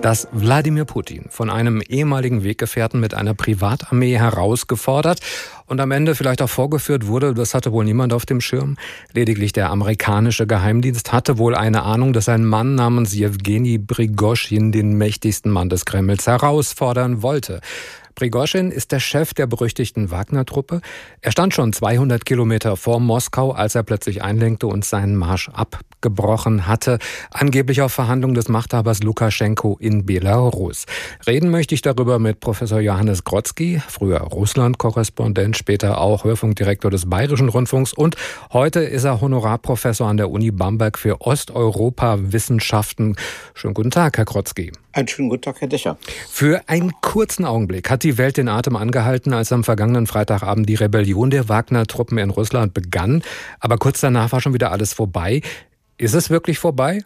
dass Wladimir Putin von einem ehemaligen Weggefährten mit einer Privatarmee herausgefordert und am Ende vielleicht auch vorgeführt wurde, das hatte wohl niemand auf dem Schirm. Lediglich der amerikanische Geheimdienst hatte wohl eine Ahnung, dass ein Mann namens Jewgeni Brigoschin den mächtigsten Mann des Kremls herausfordern wollte. Prigoschin ist der Chef der berüchtigten Wagner-Truppe. Er stand schon 200 Kilometer vor Moskau, als er plötzlich einlenkte und seinen Marsch abgebrochen hatte, angeblich auf Verhandlung des Machthabers Lukaschenko in Belarus. Reden möchte ich darüber mit Professor Johannes Grotzky, früher Russland-Korrespondent, später auch Hörfunkdirektor des Bayerischen Rundfunks und heute ist er Honorarprofessor an der Uni Bamberg für Osteuropa-Wissenschaften. Schönen guten Tag, Herr Grotzky. Einen schönen guten Tag, Herr Dächer. Für einen kurzen Augenblick hat die Welt den Atem angehalten, als am vergangenen Freitagabend die Rebellion der Wagner-Truppen in Russland begann. Aber kurz danach war schon wieder alles vorbei. Ist es wirklich vorbei?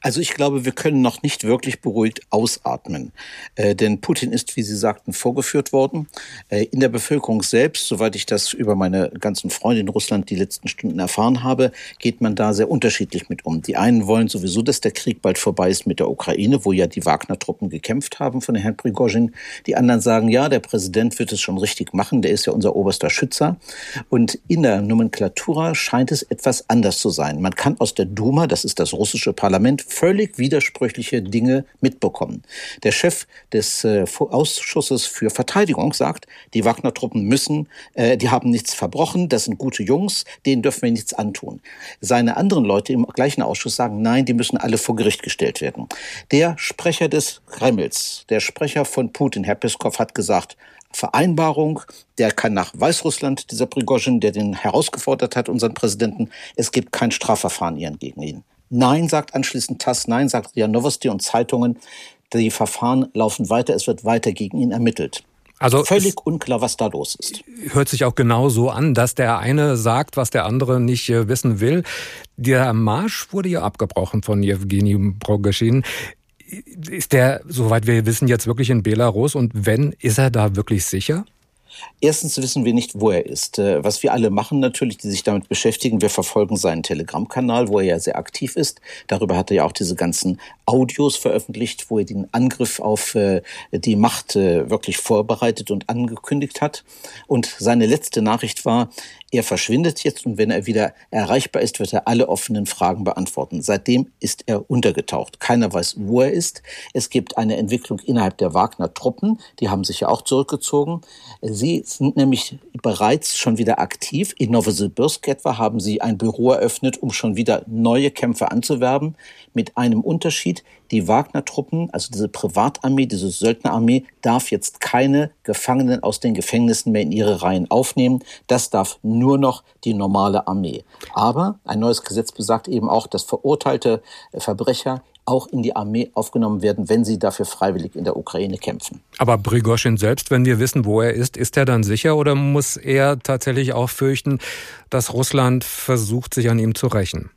Also ich glaube, wir können noch nicht wirklich beruhigt ausatmen. Äh, denn Putin ist, wie Sie sagten, vorgeführt worden. Äh, in der Bevölkerung selbst, soweit ich das über meine ganzen Freunde in Russland die letzten Stunden erfahren habe, geht man da sehr unterschiedlich mit um. Die einen wollen sowieso, dass der Krieg bald vorbei ist mit der Ukraine, wo ja die Wagner-Truppen gekämpft haben von Herrn Prigozhin. Die anderen sagen, ja, der Präsident wird es schon richtig machen, der ist ja unser oberster Schützer. Und in der Nomenklatura scheint es etwas anders zu sein. Man kann aus der Duma, das ist das russische Parlament, Parlament völlig widersprüchliche Dinge mitbekommen. Der Chef des äh, Ausschusses für Verteidigung sagt, die Wagner-Truppen müssen, äh, die haben nichts verbrochen, das sind gute Jungs, denen dürfen wir nichts antun. Seine anderen Leute im gleichen Ausschuss sagen, nein, die müssen alle vor Gericht gestellt werden. Der Sprecher des Kremls, der Sprecher von Putin, Herr Peskov, hat gesagt, Vereinbarung, der kann nach Weißrussland, dieser Prigozhin, der den herausgefordert hat, unseren Präsidenten, es gibt kein Strafverfahren gegen ihn. Nein, sagt anschließend TASS, nein, sagt RIA Novosti und Zeitungen. Die Verfahren laufen weiter, es wird weiter gegen ihn ermittelt. Also völlig unklar, was da los ist. Hört sich auch genau so an, dass der eine sagt, was der andere nicht äh, wissen will. Der Marsch wurde ja abgebrochen von Jewgeni Progeschin. Ist der, soweit wir wissen, jetzt wirklich in Belarus? Und wenn, ist er da wirklich sicher? Erstens wissen wir nicht, wo er ist. Äh, was wir alle machen natürlich, die sich damit beschäftigen, wir verfolgen seinen Telegram-Kanal, wo er ja sehr aktiv ist. Darüber hat er ja auch diese ganzen Audios veröffentlicht, wo er den Angriff auf äh, die Macht äh, wirklich vorbereitet und angekündigt hat. Und seine letzte Nachricht war, er verschwindet jetzt und wenn er wieder erreichbar ist, wird er alle offenen Fragen beantworten. Seitdem ist er untergetaucht. Keiner weiß, wo er ist. Es gibt eine Entwicklung innerhalb der Wagner-Truppen. Die haben sich ja auch zurückgezogen. Sie sind nämlich bereits schon wieder aktiv. In Novosibirsk etwa haben sie ein Büro eröffnet, um schon wieder neue Kämpfer anzuwerben. Mit einem Unterschied. Die Wagner-Truppen, also diese Privatarmee, diese Söldnerarmee, darf jetzt keine Gefangenen aus den Gefängnissen mehr in ihre Reihen aufnehmen. Das darf nur noch die normale Armee. Aber ein neues Gesetz besagt eben auch, dass verurteilte Verbrecher auch in die Armee aufgenommen werden, wenn sie dafür freiwillig in der Ukraine kämpfen. Aber Prigoschin selbst, wenn wir wissen, wo er ist, ist er dann sicher oder muss er tatsächlich auch fürchten, dass Russland versucht, sich an ihm zu rächen?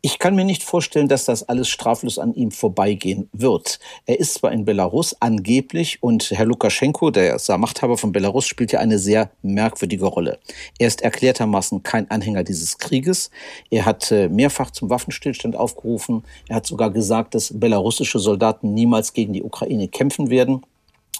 Ich kann mir nicht vorstellen, dass das alles straflos an ihm vorbeigehen wird. Er ist zwar in Belarus angeblich und Herr Lukaschenko, der Machthaber von Belarus, spielt ja eine sehr merkwürdige Rolle. Er ist erklärtermaßen kein Anhänger dieses Krieges. Er hat äh, mehrfach zum Waffenstillstand aufgerufen. Er hat sogar gesagt, dass belarussische Soldaten niemals gegen die Ukraine kämpfen werden.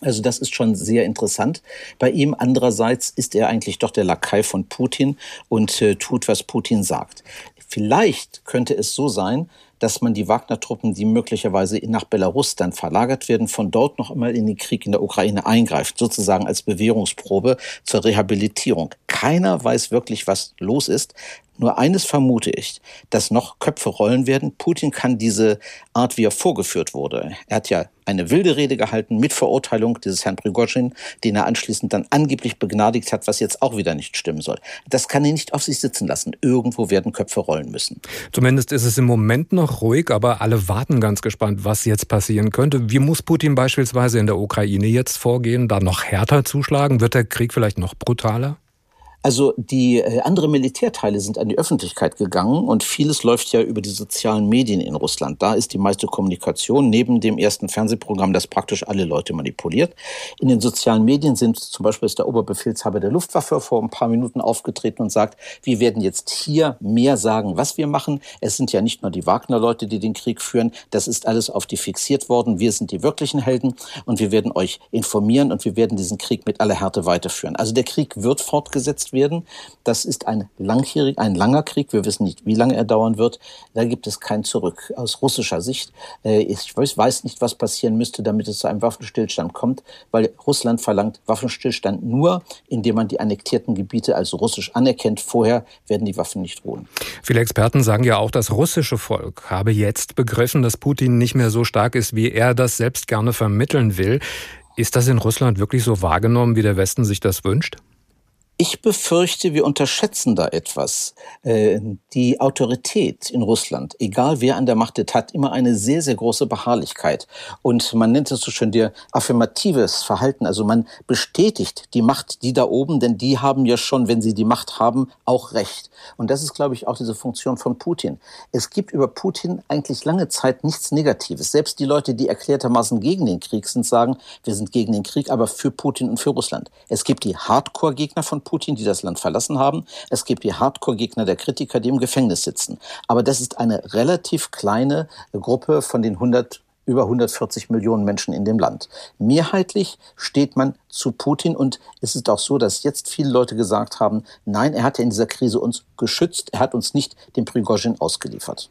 Also das ist schon sehr interessant. Bei ihm andererseits ist er eigentlich doch der Lakai von Putin und äh, tut, was Putin sagt. Vielleicht könnte es so sein, dass man die Wagner-Truppen, die möglicherweise nach Belarus dann verlagert werden, von dort noch einmal in den Krieg in der Ukraine eingreift, sozusagen als Bewährungsprobe zur Rehabilitierung. Keiner weiß wirklich, was los ist. Nur eines vermute ich, dass noch Köpfe rollen werden. Putin kann diese Art, wie er vorgeführt wurde. Er hat ja eine wilde Rede gehalten mit Verurteilung dieses Herrn Prigozhin, den er anschließend dann angeblich begnadigt hat, was jetzt auch wieder nicht stimmen soll. Das kann er nicht auf sich sitzen lassen. Irgendwo werden Köpfe rollen müssen. Zumindest ist es im Moment noch ruhig, aber alle warten ganz gespannt, was jetzt passieren könnte. Wie muss Putin beispielsweise in der Ukraine jetzt vorgehen, da noch härter zuschlagen? Wird der Krieg vielleicht noch brutaler? Also die äh, andere Militärteile sind an die Öffentlichkeit gegangen und vieles läuft ja über die sozialen Medien in Russland. Da ist die meiste Kommunikation neben dem ersten Fernsehprogramm, das praktisch alle Leute manipuliert. In den sozialen Medien sind zum Beispiel ist der Oberbefehlshaber der Luftwaffe vor ein paar Minuten aufgetreten und sagt, wir werden jetzt hier mehr sagen, was wir machen. Es sind ja nicht nur die Wagner-Leute, die den Krieg führen. Das ist alles auf die fixiert worden. Wir sind die wirklichen Helden und wir werden euch informieren und wir werden diesen Krieg mit aller Härte weiterführen. Also der Krieg wird fortgesetzt werden. Das ist ein ein langer Krieg. Wir wissen nicht, wie lange er dauern wird. Da gibt es kein Zurück. Aus russischer Sicht, äh, ich weiß nicht, was passieren müsste, damit es zu einem Waffenstillstand kommt, weil Russland verlangt Waffenstillstand nur, indem man die annektierten Gebiete als russisch anerkennt. Vorher werden die Waffen nicht ruhen. Viele Experten sagen ja auch, das russische Volk habe jetzt begriffen, dass Putin nicht mehr so stark ist, wie er das selbst gerne vermitteln will. Ist das in Russland wirklich so wahrgenommen, wie der Westen sich das wünscht? Ich befürchte, wir unterschätzen da etwas. Äh, die Autorität in Russland, egal wer an der Macht ist, hat immer eine sehr, sehr große Beharrlichkeit. Und man nennt es so schön der affirmatives Verhalten. Also man bestätigt die Macht, die da oben, denn die haben ja schon, wenn sie die Macht haben, auch Recht. Und das ist, glaube ich, auch diese Funktion von Putin. Es gibt über Putin eigentlich lange Zeit nichts Negatives. Selbst die Leute, die erklärtermaßen gegen den Krieg sind, sagen, wir sind gegen den Krieg, aber für Putin und für Russland. Es gibt die Hardcore-Gegner von Putin, die das Land verlassen haben. Es gibt die Hardcore-Gegner der Kritiker, die im Gefängnis sitzen. Aber das ist eine relativ kleine Gruppe von den 100 über 140 Millionen Menschen in dem Land. Mehrheitlich steht man zu Putin und es ist auch so, dass jetzt viele Leute gesagt haben, nein, er hat ja in dieser Krise uns geschützt, er hat uns nicht dem Prigozhin ausgeliefert.